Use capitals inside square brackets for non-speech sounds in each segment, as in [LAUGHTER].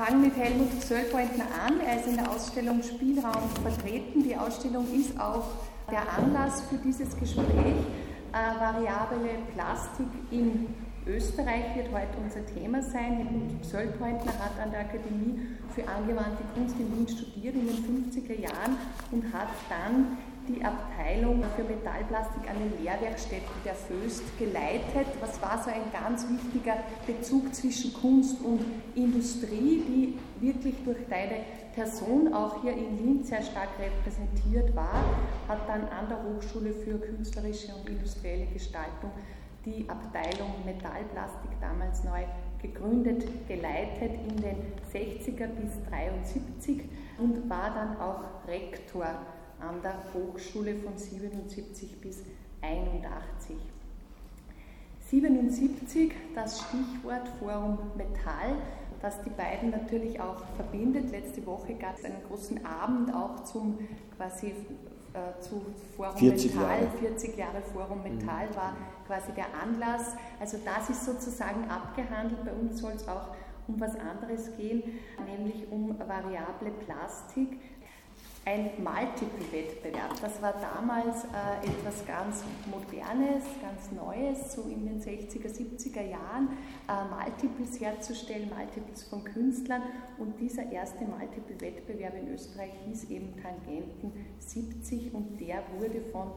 fange mit Helmut Söllpointner an. Er ist in der Ausstellung Spielraum vertreten. Die Ausstellung ist auch der Anlass für dieses Gespräch. Äh, variable Plastik in Österreich wird heute unser Thema sein. Helmut Söllpointner hat an der Akademie für angewandte Kunst in Wien studiert in den 50er Jahren und hat dann die Abteilung für Metallplastik an den Lehrwerkstätten der Föst geleitet. Was war so ein ganz wichtiger Bezug zwischen Kunst und Industrie, die wirklich durch deine Person auch hier in Linz sehr stark repräsentiert war, hat dann an der Hochschule für künstlerische und industrielle Gestaltung die Abteilung Metallplastik damals neu gegründet, geleitet in den 60er bis 73 und war dann auch Rektor an der Hochschule von 77 bis 81. 77, das Stichwort Forum Metall, das die beiden natürlich auch verbindet. Letzte Woche gab es einen großen Abend auch zum quasi äh, zu Forum 40 Metall, Jahre. 40 Jahre Forum Metall mhm. war quasi der Anlass. Also das ist sozusagen abgehandelt. Bei uns soll es auch um was anderes gehen, nämlich um variable Plastik ein Multiple-Wettbewerb. Das war damals äh, etwas ganz Modernes, ganz Neues, so in den 60er, 70er Jahren, äh, Multiples herzustellen, Multiples von Künstlern. Und dieser erste Multiple-Wettbewerb in Österreich hieß eben Tangenten 70 und der wurde von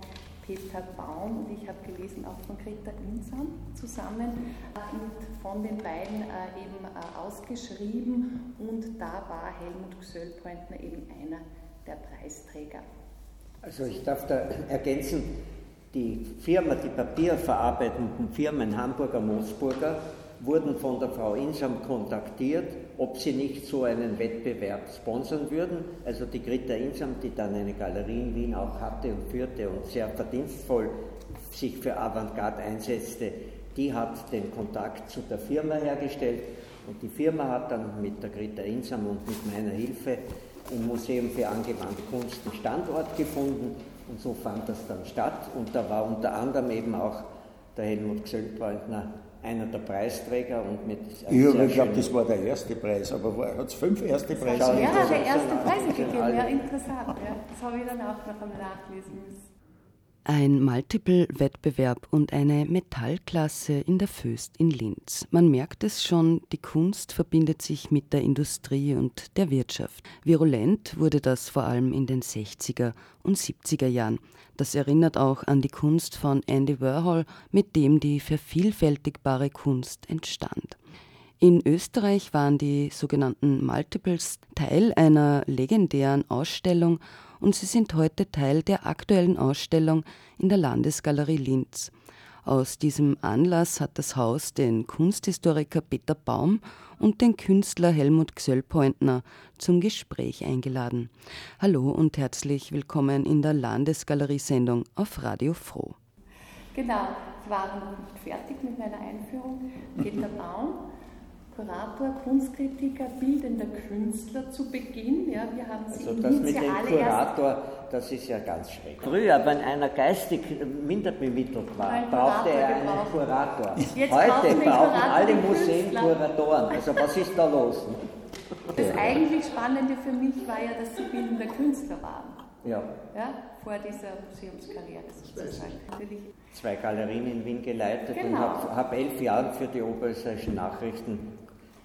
Peter Baum und ich habe gelesen auch von Greta Insam zusammen äh, und von den beiden äh, eben äh, ausgeschrieben und da war Helmut Gsöllpointner eben einer der Preisträger. Also ich darf da ergänzen, die Firma, die papierverarbeitenden Firmen Hamburger Moosburger wurden von der Frau Insam kontaktiert, ob sie nicht so einen Wettbewerb sponsern würden. Also die Greta Insam, die dann eine Galerie in Wien auch hatte und führte und sehr verdienstvoll sich für Avantgarde einsetzte, die hat den Kontakt zu der Firma hergestellt und die Firma hat dann mit der Greta Insam und mit meiner Hilfe im Museum für angewandte Kunst einen Standort gefunden und so fand das dann statt. Und da war unter anderem eben auch der Helmut Gsöldbrandner einer der Preisträger und mit. Ich glaube, das war der erste Preis, aber hat es fünf erste Preise? Ja, der erste Preis gegeben, ja, interessant. Ja. Das habe ich dann auch noch einmal nachlesen müssen. Ein Multiple-Wettbewerb und eine Metallklasse in der Föst in Linz. Man merkt es schon, die Kunst verbindet sich mit der Industrie und der Wirtschaft. Virulent wurde das vor allem in den 60er und 70er Jahren. Das erinnert auch an die Kunst von Andy Warhol, mit dem die vervielfältigbare Kunst entstand. In Österreich waren die sogenannten Multiples Teil einer legendären Ausstellung und sie sind heute Teil der aktuellen Ausstellung in der Landesgalerie Linz. Aus diesem Anlass hat das Haus den Kunsthistoriker Peter Baum und den Künstler Helmut Gsöllpointner zum Gespräch eingeladen. Hallo und herzlich willkommen in der Landesgalerie-Sendung auf Radio Froh. Genau, ich war noch nicht fertig mit meiner Einführung. Peter Baum Kurator, Kunstkritiker, bildender Künstler zu Beginn. Ja, wir haben sie also das mit dem Kurator, das ist ja ganz schrecklich. Früher, wenn einer geistig minder bemittelt war, brauchte er einen gebraucht. Kurator. Jetzt Heute brauchen alle Museen Künstler. Kuratoren. Also was ist da los? Das eigentlich Spannende für mich war ja, dass sie bildender Künstler waren. Ja. ja vor dieser Museumskarriere sozusagen. Zwei Galerien in Wien geleitet genau. und habe hab elf Jahre für die oberösterreichischen Nachrichten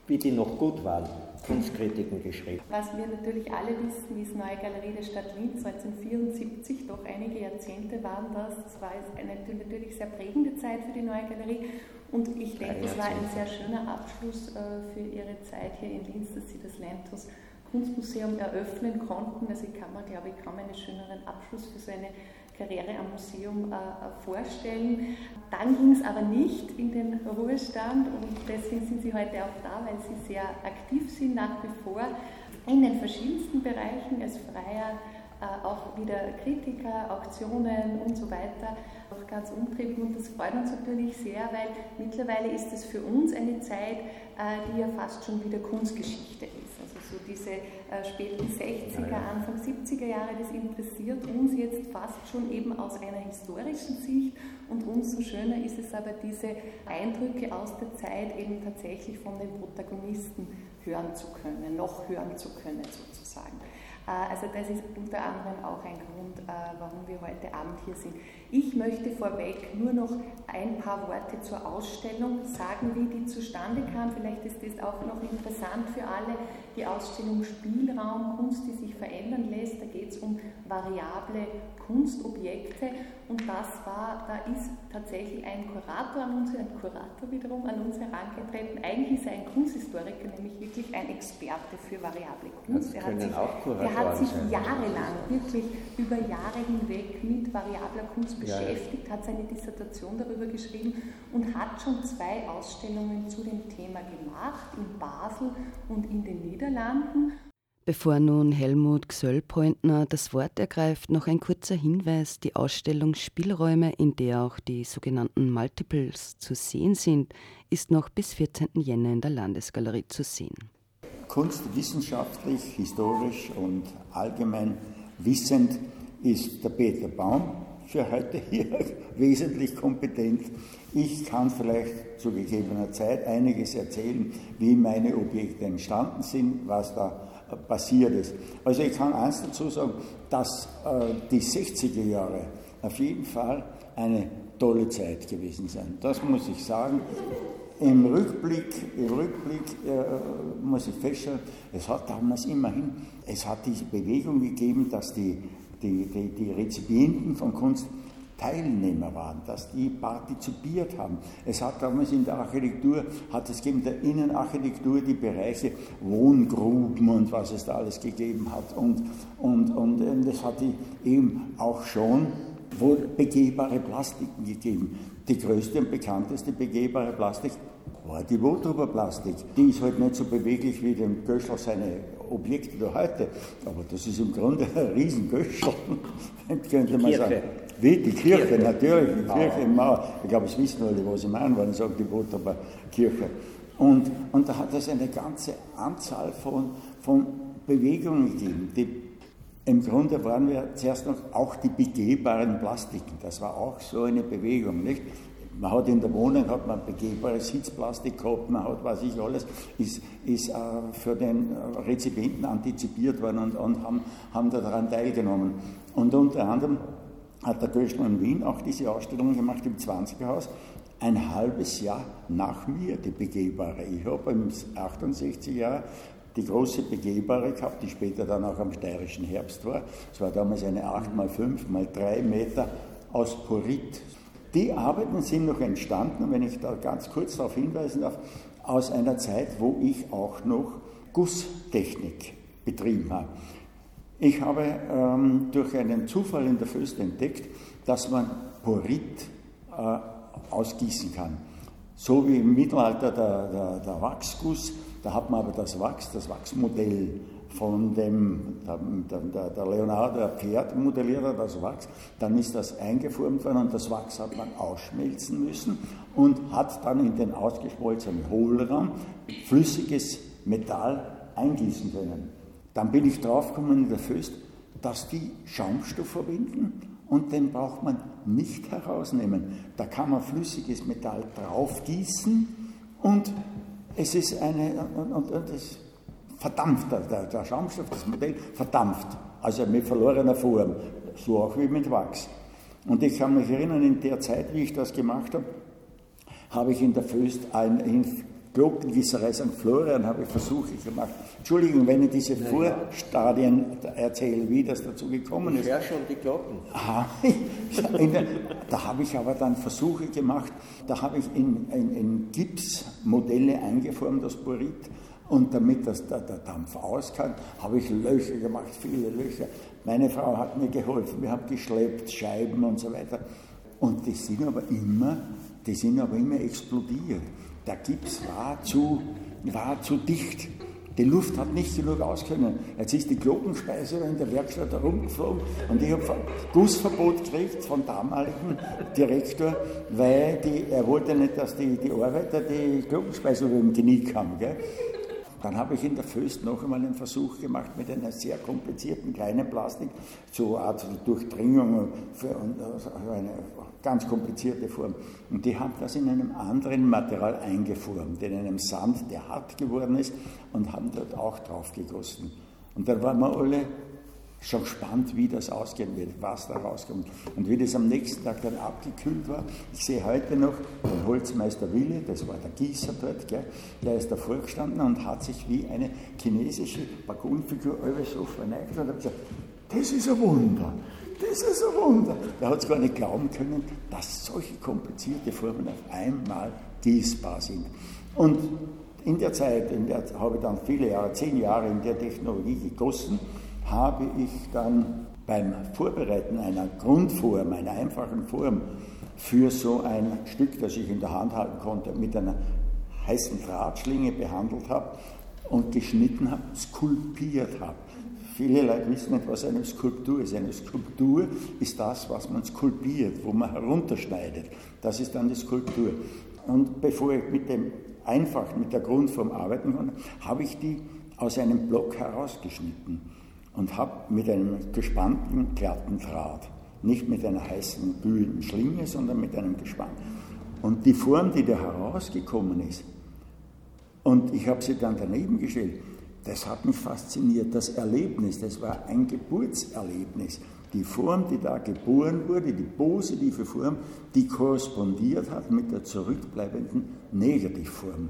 wie die noch gut waren, Kunstkritiken geschrieben. Was wir natürlich alle wissen, ist Neue Galerie der Stadt Linz 1974, doch einige Jahrzehnte waren das. Das war eine natürlich sehr prägende Zeit für die Neue Galerie und ich denke, es war ein sehr schöner Abschluss äh, für ihre Zeit hier in Linz, dass sie das Lentos Kunstmuseum eröffnen konnten. Also ich kann mir, glaube ich, kaum einen schöneren Abschluss für so eine Karriere am Museum äh, vorstellen. Dann ging es aber nicht in den Ruhestand und deswegen sind Sie heute auch da, weil Sie sehr aktiv sind nach wie vor in den verschiedensten Bereichen als freier äh, auch wieder Kritiker, Auktionen und so weiter, auch ganz umtriebig und das freut uns natürlich sehr, weil mittlerweile ist es für uns eine Zeit, äh, die ja fast schon wieder Kunstgeschichte ist. Also so diese äh, späten 60er, Anfang 70er Jahre, das interessiert uns jetzt fast schon eben aus einer historischen Sicht und umso schöner ist es aber, diese Eindrücke aus der Zeit eben tatsächlich von den Protagonisten hören zu können, noch hören zu können sozusagen. Äh, also das ist unter anderem auch ein Grund, äh, warum wir heute Abend hier sind. Ich möchte vorweg nur noch ein paar Worte zur Ausstellung sagen, wie die zustande kam. Vielleicht ist das auch noch interessant für alle. Die Ausstellung Spielraum, Kunst, die sich verändern lässt. Da geht es um variable Kunstobjekte und das war, da ist tatsächlich ein Kurator an uns, ein Kurator wiederum an uns herangetreten. Eigentlich ist er ein Kunsthistoriker, nämlich wirklich ein Experte für variable Kunst. Das können sich, er hat sich jahrelang, wirklich über Jahre hinweg mit variabler Kunst beschäftigt, ja. hat seine Dissertation darüber geschrieben und hat schon zwei Ausstellungen zu dem Thema gemacht, in Basel und in den Niederlanden. Bevor nun Helmut Gsöllpointner das Wort ergreift, noch ein kurzer Hinweis. Die Ausstellung Spielräume, in der auch die sogenannten Multiples zu sehen sind, ist noch bis 14. Jänner in der Landesgalerie zu sehen. Kunst wissenschaftlich, historisch und allgemein wissend ist der Peter Baum für heute hier [LAUGHS] wesentlich kompetent. Ich kann vielleicht zu gegebener Zeit einiges erzählen, wie meine Objekte entstanden sind, was da passiert ist. Also ich kann eins dazu sagen, dass äh, die 60er Jahre auf jeden Fall eine tolle Zeit gewesen sind. Das muss ich sagen. Im Rückblick, im Rückblick äh, muss ich feststellen, es hat damals immerhin, es hat diese Bewegung gegeben, dass die, die, die, die Rezipienten von Kunst Teilnehmer waren, dass die partizipiert haben. Es hat damals in der Architektur, hat es gegeben, der Innenarchitektur die Bereiche Wohngruben und was es da alles gegeben hat. Und, und, und, und es hat eben auch schon wohl begehbare Plastiken gegeben. Die größte und bekannteste begehbare Plastik war die Wohntuberplastik. Die ist halt nicht so beweglich wie dem Göschel seine Objekte da heute, aber das ist im Grunde [LAUGHS] ein Riesengöschel, könnte man sagen. Wie die Kirche, Kirche. natürlich, die Kirche im Mauer. Ich glaube, es wissen alle, was ich meine, wenn ich sage, die Botaber Kirche. Und, und da hat es eine ganze Anzahl von, von Bewegungen gegeben. Die, Im Grunde waren wir zuerst noch auch die begehbaren Plastiken. Das war auch so eine Bewegung, nicht? Man hat in der Wohnung hat man begehbares Sitzplastik gehabt, man hat, was ich alles, ist, ist äh, für den Rezipienten antizipiert worden und, und haben, haben daran teilgenommen. Und unter anderem hat der Göschel in Wien auch diese Ausstellung gemacht im 20er Haus. Ein halbes Jahr nach mir, die begehbare. Ich habe im 68 Jahr die große begehbare gehabt, die später dann auch am steirischen Herbst war. Es war damals eine 8 x 5 x 3 Meter aus Porit. Die Arbeiten sind noch entstanden, wenn ich da ganz kurz darauf hinweisen darf, aus einer Zeit, wo ich auch noch Gusstechnik betrieben habe. Ich habe ähm, durch einen Zufall in der Föst entdeckt, dass man Porit äh, ausgießen kann. So wie im Mittelalter der, der, der, Wachsguss, da hat man aber das Wachs, das Wachsmodell von dem, der, der Leonardo der Pferd modelliert hat, das Wachs, dann ist das eingeformt worden und das Wachs hat man ausschmelzen müssen und hat dann in den ausgeschmolzenen Hohlraum flüssiges Metall eingießen können. Dann bin ich draufgekommen in der Föst, dass die Schaumstoff verwenden und den braucht man nicht herausnehmen. Da kann man flüssiges Metall draufgießen und es ist eine, und, und, und es verdampft, der, der Schaumstoff, das Modell verdampft, also mit verlorener Form, so auch wie mit Wachs. Und ich kann mich erinnern, in der Zeit, wie ich das gemacht habe, habe ich in der Föst ein, Glockengießerei St. Florian habe ich Versuche gemacht. Entschuldigung, wenn ich diese Nein, Vorstadien erzähle, wie das dazu gekommen ist. Ich höre schon die Glocken. Aha, [LAUGHS] der, da habe ich aber dann Versuche gemacht, da habe ich in, in, in Gips Modelle eingeformt aus Borit und damit das, der, der Dampf aus kann, habe ich Löcher gemacht, viele Löcher. Meine Frau hat mir geholfen, wir haben geschleppt, Scheiben und so weiter. Und die sind aber immer, die sind aber immer explodiert der Gips war zu, war zu dicht. Die Luft hat nicht genug auskönnen. Jetzt ist die Glockenspeise in der Werkstatt herumgeflogen und ich habe Gussverbot gekriegt vom damaligen Direktor, weil die, er wollte nicht, dass die, die Arbeiter die Glockenspeiser über dem Genick haben. Gell? Dann habe ich in der Föst noch einmal einen Versuch gemacht mit einer sehr komplizierten kleinen Plastik, so eine Art Durchdringung für eine ganz komplizierte Form. Und die haben das in einem anderen Material eingeformt, in einem Sand, der hart geworden ist, und haben dort auch drauf gegossen. Und dann waren wir alle schon gespannt, wie das ausgehen wird, was da rauskommt. Und wie das am nächsten Tag dann abgekühlt war, ich sehe heute noch den Holzmeister Wille, das war der Gießer dort, gell, der ist davor gestanden und hat sich wie eine chinesische Bagunfigur so verneigt und hat gesagt, das ist ein Wunder, das ist ein Wunder. Er hat es gar nicht glauben können, dass solche komplizierte Formen auf einmal gießbar sind. Und in der Zeit, in der habe ich dann viele Jahre, zehn Jahre in der Technologie gegossen, habe ich dann beim Vorbereiten einer Grundform, einer einfachen Form für so ein Stück, das ich in der Hand halten konnte, mit einer heißen Drahtschlinge behandelt habe und geschnitten habe, skulpiert habe. Viele Leute wissen nicht, was eine Skulptur ist. Eine Skulptur ist das, was man skulpiert, wo man herunterschneidet. Das ist dann die Skulptur. Und bevor ich mit dem einfachen, mit der Grundform arbeiten konnte, habe ich die aus einem Block herausgeschnitten und habe mit einem gespannten, glatten Draht, nicht mit einer heißen, glühenden Schlinge, sondern mit einem gespannten. Und die Form, die da herausgekommen ist, und ich habe sie dann daneben gestellt, das hat mich fasziniert. Das Erlebnis, das war ein Geburtserlebnis. Die Form, die da geboren wurde, die positive Form, die korrespondiert hat mit der zurückbleibenden Negativform.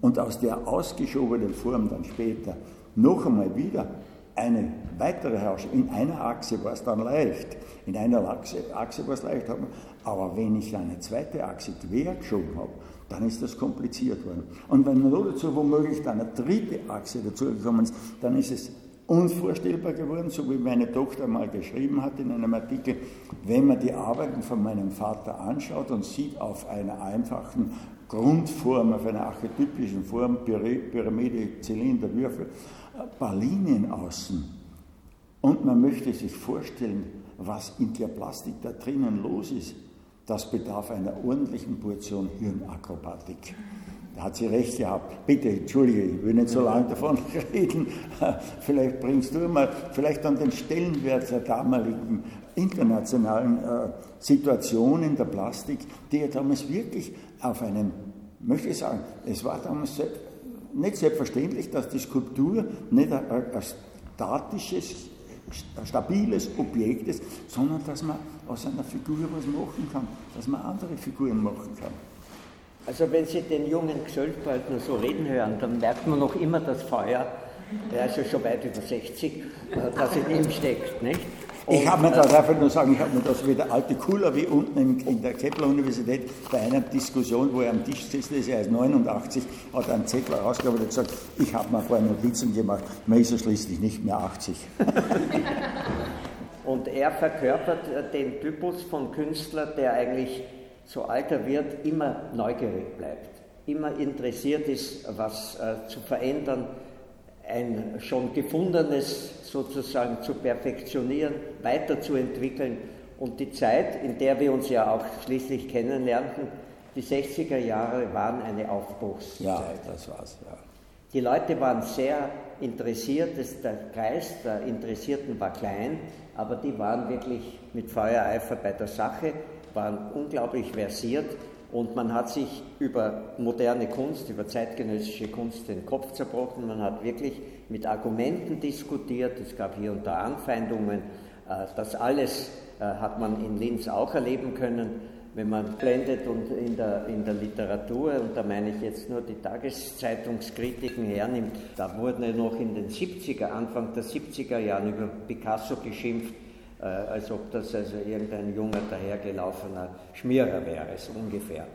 Und aus der ausgeschobenen Form dann später noch einmal wieder eine weitere Herrschaft. In einer Achse war es dann leicht, in einer Achse, Achse war es leicht, aber wenn ich eine zweite Achse quer geschoben habe, dann ist das kompliziert worden. Und wenn nur dazu womöglich dann eine dritte Achse dazugekommen ist, dann ist es unvorstellbar geworden, so wie meine Tochter mal geschrieben hat in einem Artikel, wenn man die Arbeiten von meinem Vater anschaut und sieht auf einer einfachen Grundform, auf einer archetypischen Form, Pyramide, Zylinder, Würfel, ein paar Linien außen. Und man möchte sich vorstellen, was in der Plastik da drinnen los ist. Das bedarf einer ordentlichen Portion Hirnakrobatik. Da hat sie recht gehabt. Bitte, entschuldige, ich will nicht so lange davon [LAUGHS] reden. Vielleicht bringst du mal, vielleicht an den Stellenwert der damaligen internationalen äh, Situation der Plastik, die ja damals wirklich auf einem, möchte ich sagen, es war damals nicht selbstverständlich, dass die Skulptur nicht ein, ein statisches, stabiles Objekt ist, sondern dass man aus einer Figur was machen kann, dass man andere Figuren machen kann. Also wenn Sie den jungen Gesölbaldner so reden hören, dann merkt man noch immer das Feuer, der ist ja schon weit über 60, äh, das in ihm steckt. Nicht? ich habe mir das einfach nur sagen, ich habe mir das wie der alte Kula wie unten in, in der Kepler-Universität bei einer Diskussion, wo er am Tisch sitzt, ist er ist 89, hat einen Zettel rausgeholt und gesagt, ich habe mir vorher Notizen gemacht, man ist ja schließlich nicht mehr 80. [LAUGHS] und er verkörpert den Typus von Künstler, der eigentlich so alt er wird, immer neugierig bleibt, immer interessiert ist, was äh, zu verändern, ein schon gefundenes sozusagen zu perfektionieren, weiterzuentwickeln. Und die Zeit, in der wir uns ja auch schließlich kennenlernten, die 60er Jahre waren eine Aufbruchszeit. Ja, das war's, ja. Die Leute waren sehr interessiert, der Geist der Interessierten war klein, aber die waren wirklich mit Feuereifer bei der Sache, waren unglaublich versiert und man hat sich über moderne Kunst, über zeitgenössische Kunst den Kopf zerbrochen. Man hat wirklich mit Argumenten diskutiert. Es gab hier und da Anfeindungen. Äh, das alles äh, hat man in Linz auch erleben können. Wenn man blendet und in der, in der Literatur, und da meine ich jetzt nur die Tageszeitungskritiken hernimmt, da wurde noch in den 70er, Anfang der 70er Jahren über Picasso geschimpft, äh, als ob das also irgendein junger, dahergelaufener Schmierer wäre, so ungefähr.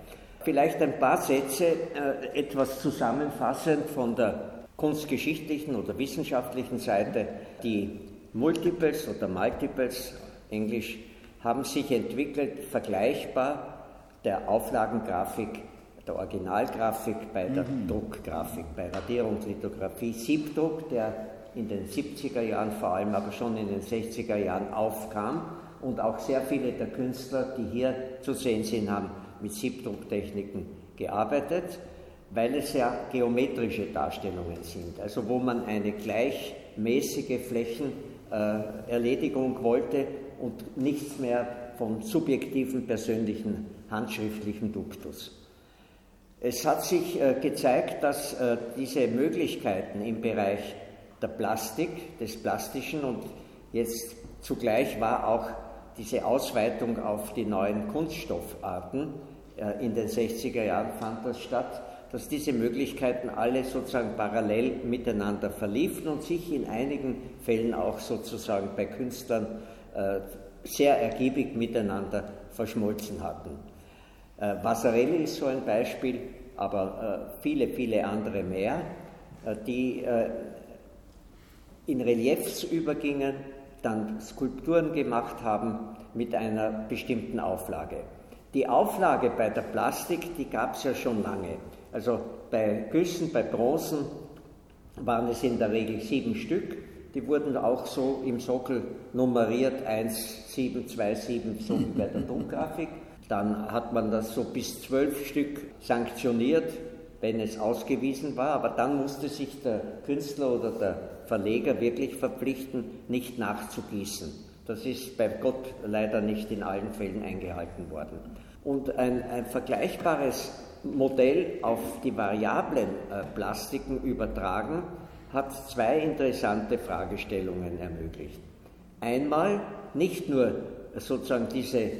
Vielleicht ein paar Sätze, äh, etwas zusammenfassend von der kunstgeschichtlichen oder wissenschaftlichen Seite. Die Multiples oder Multiples, Englisch, haben sich entwickelt vergleichbar der Auflagengrafik, der Originalgrafik bei der mhm. Druckgrafik, bei Radierungslithografie, Siebdruck, der in den 70er Jahren vor allem, aber schon in den 60er Jahren aufkam und auch sehr viele der Künstler, die hier zu sehen sind, haben mit Siebdrucktechniken gearbeitet. weil es ja geometrische Darstellungen sind, also wo man eine gleichmäßige Flächenerledigung wollte und nichts mehr vom subjektiven persönlichen handschriftlichen Duktus. Es hat sich äh, gezeigt, dass äh, diese Möglichkeiten im Bereich der Plastik, des Plastischen und jetzt zugleich war auch diese Ausweitung auf die neuen Kunststoffarten, äh, in den 60er Jahren fand das statt, dass diese Möglichkeiten alle sozusagen parallel miteinander verliefen und sich in einigen Fällen auch sozusagen bei Künstlern sehr ergiebig miteinander verschmolzen hatten. Äh, Vasarelli ist so ein Beispiel, aber äh, viele, viele andere mehr, äh, die in Reliefs übergingen, dann Skulpturen gemacht haben mit einer bestimmten Auflage. Die Auflage bei der Plastik, die gab es ja schon lange. Also bei Güssen, bei Bronzen waren es in der Regel sieben Stück. Die wurden auch so im Sockel nummeriert, 1, 7, 2, 7, so wie bei der Druckgrafik. Dann hat man das so bis zwölf Stück sanktioniert, wenn es ausgewiesen war, aber dann musste sich der Künstler oder der Verleger wirklich verpflichten, nicht nachzugießen. Das ist bei Gott leider nicht in allen Fällen eingehalten worden. Und ein, ein vergleichbares Modell auf die variablen äh, Plastiken übertragen hat zwei interessante Fragestellungen ermöglicht. Einmal nicht nur sozusagen diese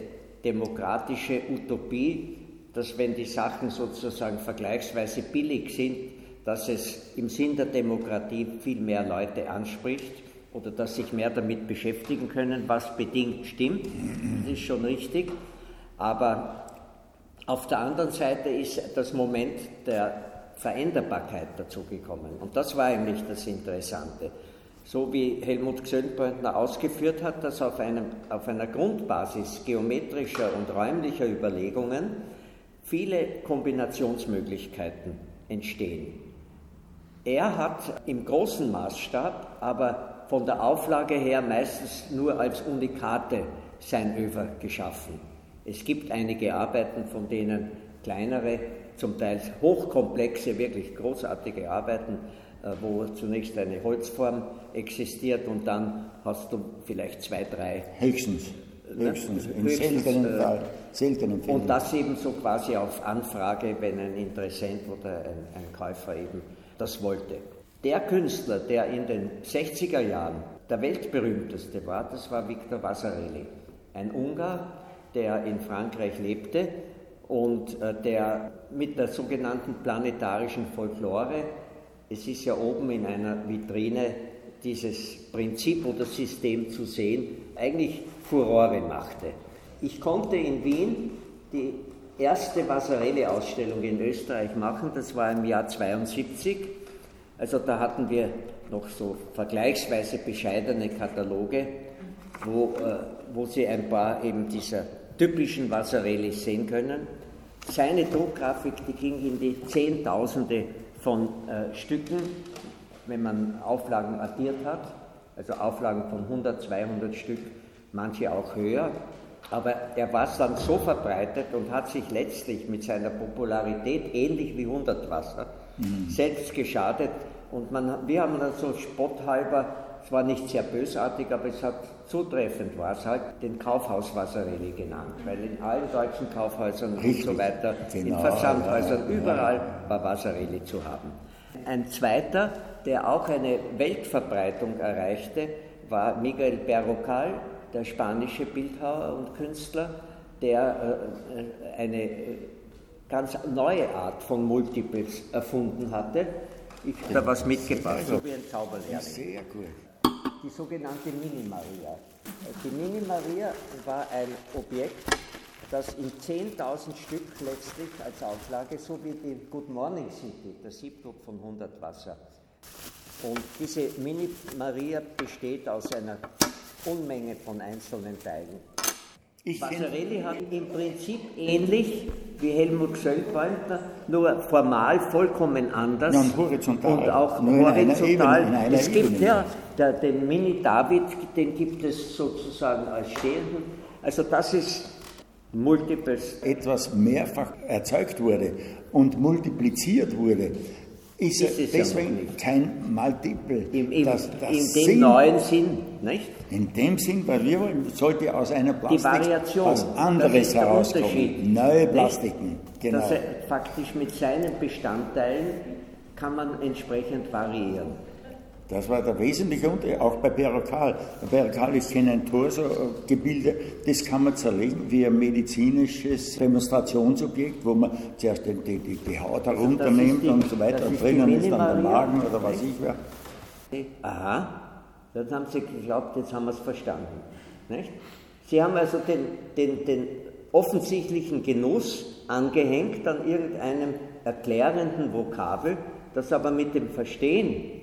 demokratische Utopie, dass wenn die Sachen sozusagen vergleichsweise billig sind, dass es im Sinn der Demokratie viel mehr Leute anspricht oder dass sich mehr damit beschäftigen können, was bedingt stimmt, das ist schon richtig. Aber auf der anderen Seite ist das Moment der Veränderbarkeit dazugekommen. Und das war eigentlich das Interessante so wie Helmut Gsöldbrandner ausgeführt hat, dass auf, einem, auf einer Grundbasis geometrischer und räumlicher Überlegungen viele Kombinationsmöglichkeiten entstehen. Er hat im großen Maßstab, aber von der Auflage her meistens nur als Unikate sein Över geschaffen. Es gibt einige Arbeiten, von denen kleinere, zum Teil hochkomplexe, wirklich großartige Arbeiten äh, wo zunächst eine Holzform existiert und dann hast du vielleicht zwei, drei. Höchstens. Ne? Höchstens, in höchstens, seltenen, äh, Fall, seltenen Fällen. Und das eben so quasi auf Anfrage, wenn ein Interessent oder ein, ein Käufer eben das wollte. Der Künstler, der in den 60er Jahren der weltberühmteste war, das war Victor Vasarely, ein Ungar, der in Frankreich lebte und äh, der mit der sogenannten planetarischen Folklore es ist ja oben in einer Vitrine dieses Prinzip oder System zu sehen, eigentlich Furore machte. Ich konnte in Wien die erste Vasarelli-Ausstellung in Österreich machen, das war im Jahr 72. Also da hatten wir noch so vergleichsweise bescheidene Kataloge, wo, äh, wo Sie ein paar eben dieser typischen Vasarelli sehen können. Seine Druckgrafik, die ging in die Zehntausende von äh, Stücken, wenn man Auflagen addiert hat, also Auflagen von 100, 200 Stück, manche auch höher. Aber er war dann so verbreitet und hat sich letztlich mit seiner Popularität, ähnlich wie Hundertwasser, mhm. selbst geschadet. Und man, wir haben dann so spotthalber, es war nicht sehr bösartig, aber es hat zutreffend war es halt, den Kaufhaus Vasarely genannt, weil in allen deutschen Kaufhäusern Richtig. und so weiter, genau. in Versandhäusern, überall war Vasarely zu haben. Ein zweiter, der auch eine Weltverbreitung erreichte, war Miguel Berrocal, der spanische Bildhauer und Künstler, der äh, eine äh, ganz neue Art von Multiples erfunden hatte. Ich habe da was mitgebracht, so wie ein Zauberlehrling. Sehr gut die sogenannte Mini-Maria. Die Mini-Maria war ein Objekt, das in 10.000 Stück letztlich als Auflage, so wie die Good Morning City, der Siebdruck von 100 Wasser. Und diese Mini-Maria besteht aus einer Unmenge von einzelnen Teilen. Ich Vasarely hat im Prinzip ähnlich wie Helmut Schönwaldner, nur formal vollkommen anders. Ja, und horizontal. Und auch nur horizontal. Ebene, es gibt Ebene. ja der, den Mini-David, den gibt es sozusagen als stehenden. Also das ist Multiples. etwas mehrfach erzeugt wurde und multipliziert wurde, ist, ist es deswegen ja kein Multiple. Im, im, das, das in dem Sinn, neuen Sinn, nicht? In dem Sinn, weil wir wollen, sollte aus einer Plastik was anderes herauskommen. Neue Plastiken, genau. Dass er faktisch mit seinen Bestandteilen kann man entsprechend variieren. Das war der wesentliche Unterschied, auch bei Perokal. Perokal ist kein Torso-Gebilde, das kann man zerlegen wie ein medizinisches Demonstrationsobjekt, wo man zuerst die, die, die Haut herunternimmt die, und so weiter, und drinnen ist dann der Magen oder was ich wäre. Aha, dann haben Sie geglaubt, jetzt haben wir es verstanden. Nicht? Sie haben also den, den, den offensichtlichen Genuss angehängt an irgendeinem erklärenden Vokabel, das aber mit dem Verstehen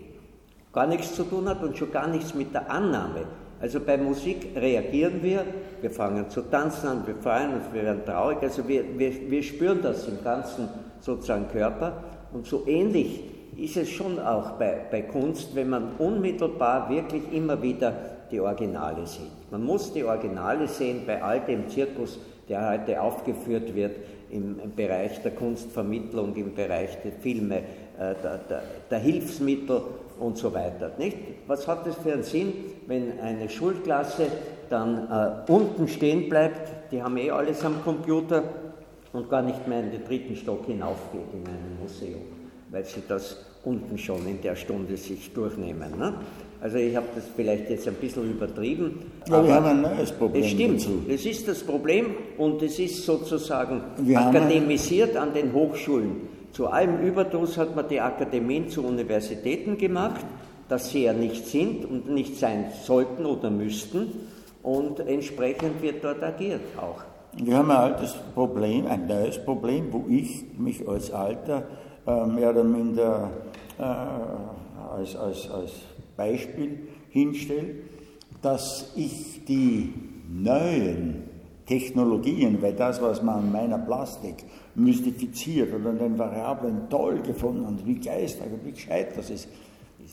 gar nichts zu tun hat und schon gar nichts mit der Annahme. Also bei Musik reagieren wir, wir fangen zu tanzen an, wir freuen uns, wir werden traurig, also wir, wir, wir spüren das im ganzen sozusagen Körper und so ähnlich ist es schon auch bei, bei Kunst, wenn man unmittelbar wirklich immer wieder die Originale sieht. Man muss die Originale sehen bei all dem Zirkus, der heute aufgeführt wird im, Bereich der Kunstvermittlung, im Bereich der Filme, äh, der, der, der Hilfsmittel und so weiter. Nicht? Was hat das für einen Sinn, wenn eine Schulklasse dann äh, unten stehen bleibt, die haben eh alles am Computer und gar nicht mehr in den dritten Stock hinaufgeht in einem Museum, weil sie das unten schon in der Stunde sich durchnehmen. Ne? Also ich habe das vielleicht jetzt ein bisschen übertrieben. Ja, wir haben ein neues Problem. Es stimmt, dazu. das ist das Problem und es ist sozusagen wir akademisiert an den Hochschulen. Zu allem Überdruss hat man die Akademien zu Universitäten gemacht, dass sie ja nicht sind und nicht sein sollten oder müssten. Und entsprechend wird dort agiert auch. Wir haben ein altes Problem, ein neues Problem, wo ich mich als Alter äh, mehr oder minder äh, als, als, als Beispiel hinstelle, dass ich die neuen Technologien, weil das, was man an meiner Plastik mystifiziert oder an den Variablen toll gefunden und wie geistreich und wie gescheit das ist,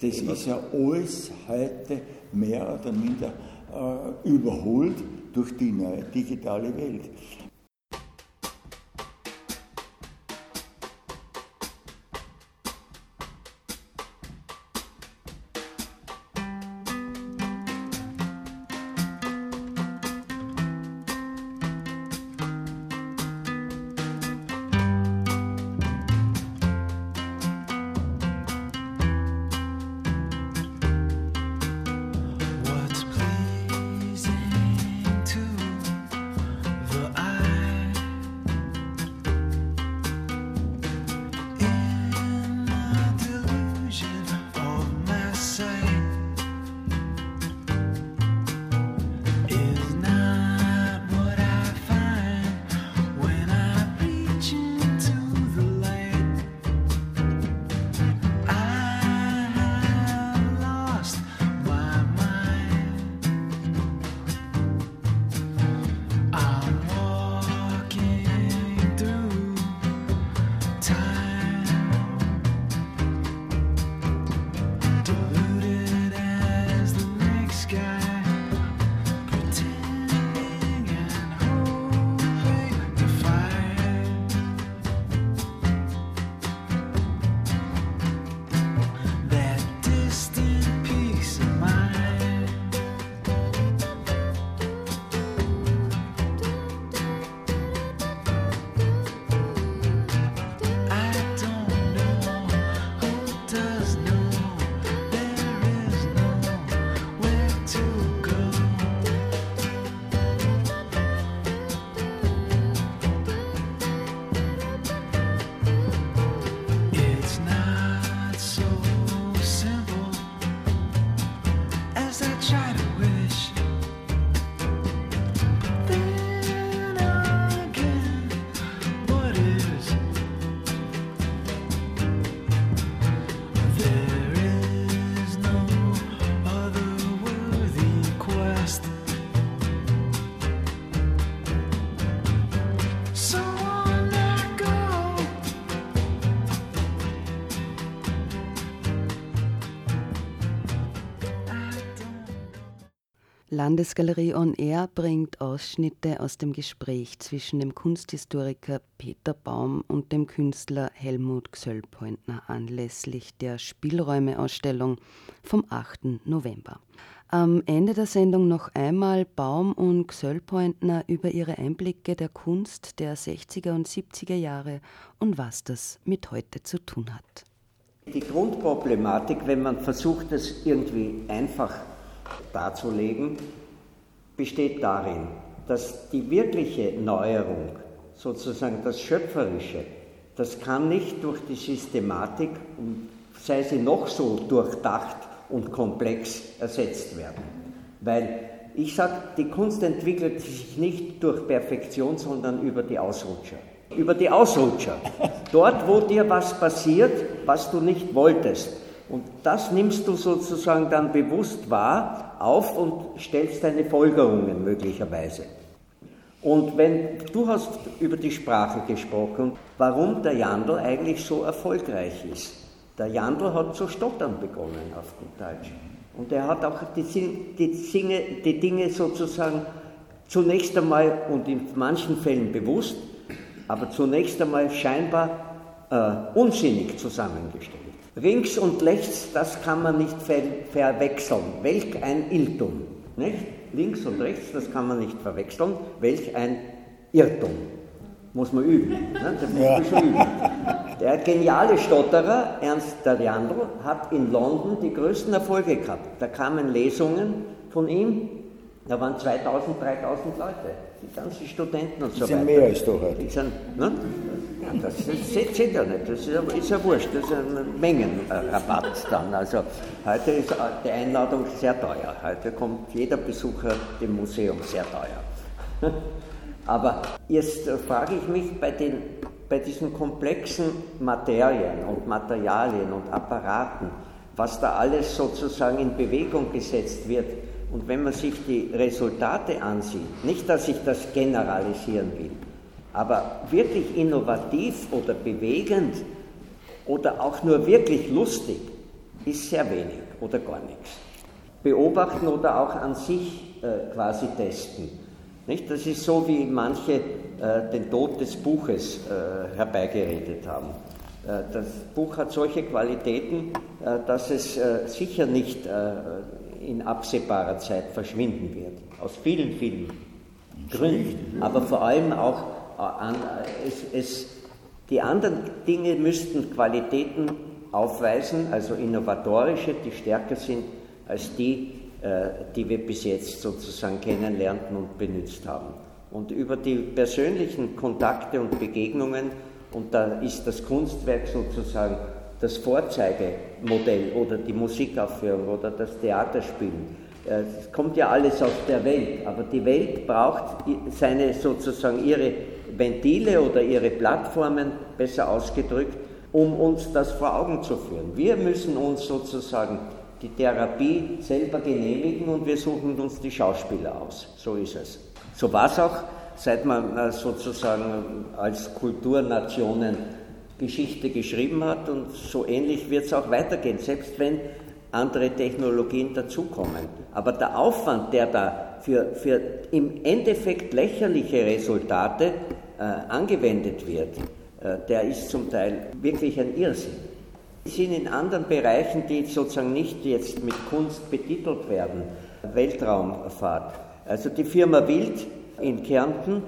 das ist ja alles heute mehr oder minder äh, überholt durch die neue digitale Welt. Landesgalerie On Air bringt Ausschnitte aus dem Gespräch zwischen dem Kunsthistoriker Peter Baum und dem Künstler Helmut Gsöllpointner anlässlich der Spielräume-Ausstellung vom 8. November. Am Ende der Sendung noch einmal Baum und Gsöllpointner über ihre Einblicke der Kunst der 60er und 70er Jahre und was das mit heute zu tun hat. Die Grundproblematik, wenn man versucht, es irgendwie einfach darzulegen, besteht darin, dass die wirkliche Neuerung, sozusagen das Schöpferische, das kann nicht durch die Systematik, sei sie noch so durchdacht und komplex, ersetzt werden. Weil ich sage, die Kunst entwickelt sich nicht durch Perfektion, sondern über die Ausrutscher. Über die Ausrutscher. Dort, wo dir was passiert, was du nicht wolltest. Und das nimmst du sozusagen dann bewusst wahr auf und stellst deine Folgerungen möglicherweise. Und wenn du hast über die Sprache gesprochen, warum der Jandl eigentlich so erfolgreich ist. Der Jandl hat zu stottern begonnen auf gut Deutsch. Und er hat auch die, die, Dinge, die Dinge sozusagen zunächst einmal und in manchen Fällen bewusst, aber zunächst einmal scheinbar äh, unsinnig zusammengestellt. Rings und rechts, das kann man nicht ver verwechseln. Welch ein Irrtum. Nicht? Links und rechts, das kann man nicht verwechseln. Welch ein Irrtum. Muss man üben. Ne? Das muss man schon üben. Der geniale Stotterer, Ernst Dariandl, hat in London die größten Erfolge gehabt. Da kamen Lesungen von ihm, da waren 2000, 3000 Leute, die ganzen Studenten und so weiter. Das sind mehr als doch heute. Sind, das, das zählt ja nicht, das ist ja, ist ja wurscht, das ist ein Mengenrabatt dann. Also heute ist die Einladung sehr teuer. Heute kommt jeder Besucher dem Museum sehr teuer. [LAUGHS] Aber jetzt frage ich mich bei, den, bei diesen komplexen Materien und Materialien und Apparaten, was da alles sozusagen in Bewegung gesetzt wird. Und wenn man sich die Resultate ansieht, nicht, dass ich das generalisieren will, aber wirklich innovativ oder bewegend oder auch nur wirklich lustig ist sehr wenig oder gar nichts. Beobachten oder auch an sich äh, quasi testen. Nicht? Das ist so, wie manche äh, den Tod des Buches äh, herbeigeredet haben. Äh, das Buch hat solche Qualitäten, äh, dass es äh, sicher nicht in absehbarer Zeit verschwinden wird. Aus vielen, vielen Gründen, aber vor allem auch es, es, die anderen Dinge müssten Qualitäten aufweisen, also innovatorische, die stärker sind als die, äh, die wir bis jetzt sozusagen kennenlernten und benutzt haben. Und über die persönlichen Kontakte und Begegnungen, und da ist das Kunstwerk sozusagen das Vorzeigemodell oder die Musikaufführung oder das Theaterspielen, es kommt ja alles aus der Welt, aber die Welt braucht seine sozusagen ihre Ventile oder ihre Plattformen, besser ausgedrückt, um uns das vor Augen zu führen. Wir müssen uns sozusagen die Therapie selber genehmigen und wir suchen uns die Schauspieler aus. So ist es. So war es auch, seit man äh, sozusagen als Kulturnationen Geschichte geschrieben hat und so ähnlich wird es auch weitergehen, selbst wenn andere Technologien dazukommen. Aber der Aufwand, der da für, für im Endeffekt lächerliche Resultate äh, angewendet wird, äh, der ist zum Teil wirklich ein Irrsinn. Wir sind in anderen Bereichen, die sozusagen nicht jetzt mit Kunst betitelt werden, Weltraumfahrt. Also die Firma Wild in Kärnten,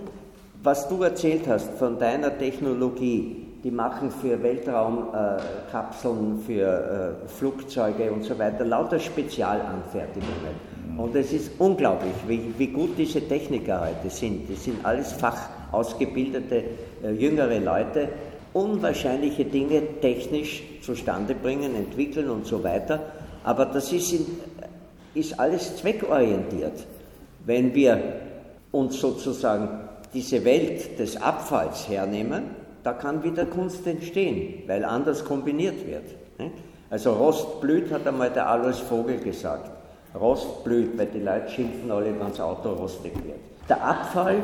was du erzählt hast von deiner Technologie, die machen für Weltraumkapseln, für äh, Flugzeuge und so weiter lauter Spezialanfertigungen. Und es ist unglaublich, wie, wie gut diese Techniker heute sind. Die sind alles fachausgebildete äh, jüngere Leute, unwahrscheinliche Dinge technisch zustande bringen, entwickeln und so weiter. Aber das ist, in, ist alles zweckorientiert. Wenn wir uns sozusagen diese Welt des Abfalls hernehmen, da kann wieder Kunst entstehen, weil anders kombiniert wird. Also Rost blüht, hat einmal der Alois Vogel gesagt. Rost blüht, weil die Leute schimpfen alle, wenn das Auto rostig wird. Der Abfall,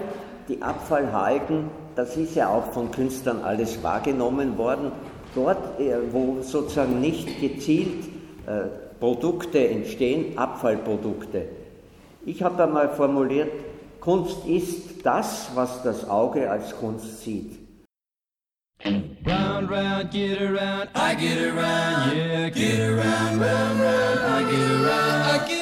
die Abfallhalgen, das ist ja auch von Künstlern alles wahrgenommen worden. Dort, äh, wo sozusagen nicht gezielt äh, Produkte entstehen, Abfallprodukte. Ich habe einmal formuliert, Kunst ist das, was das Auge als Kunst sieht. Round, round, get around, I get around, yeah, get around, round, round, I get around, I get around.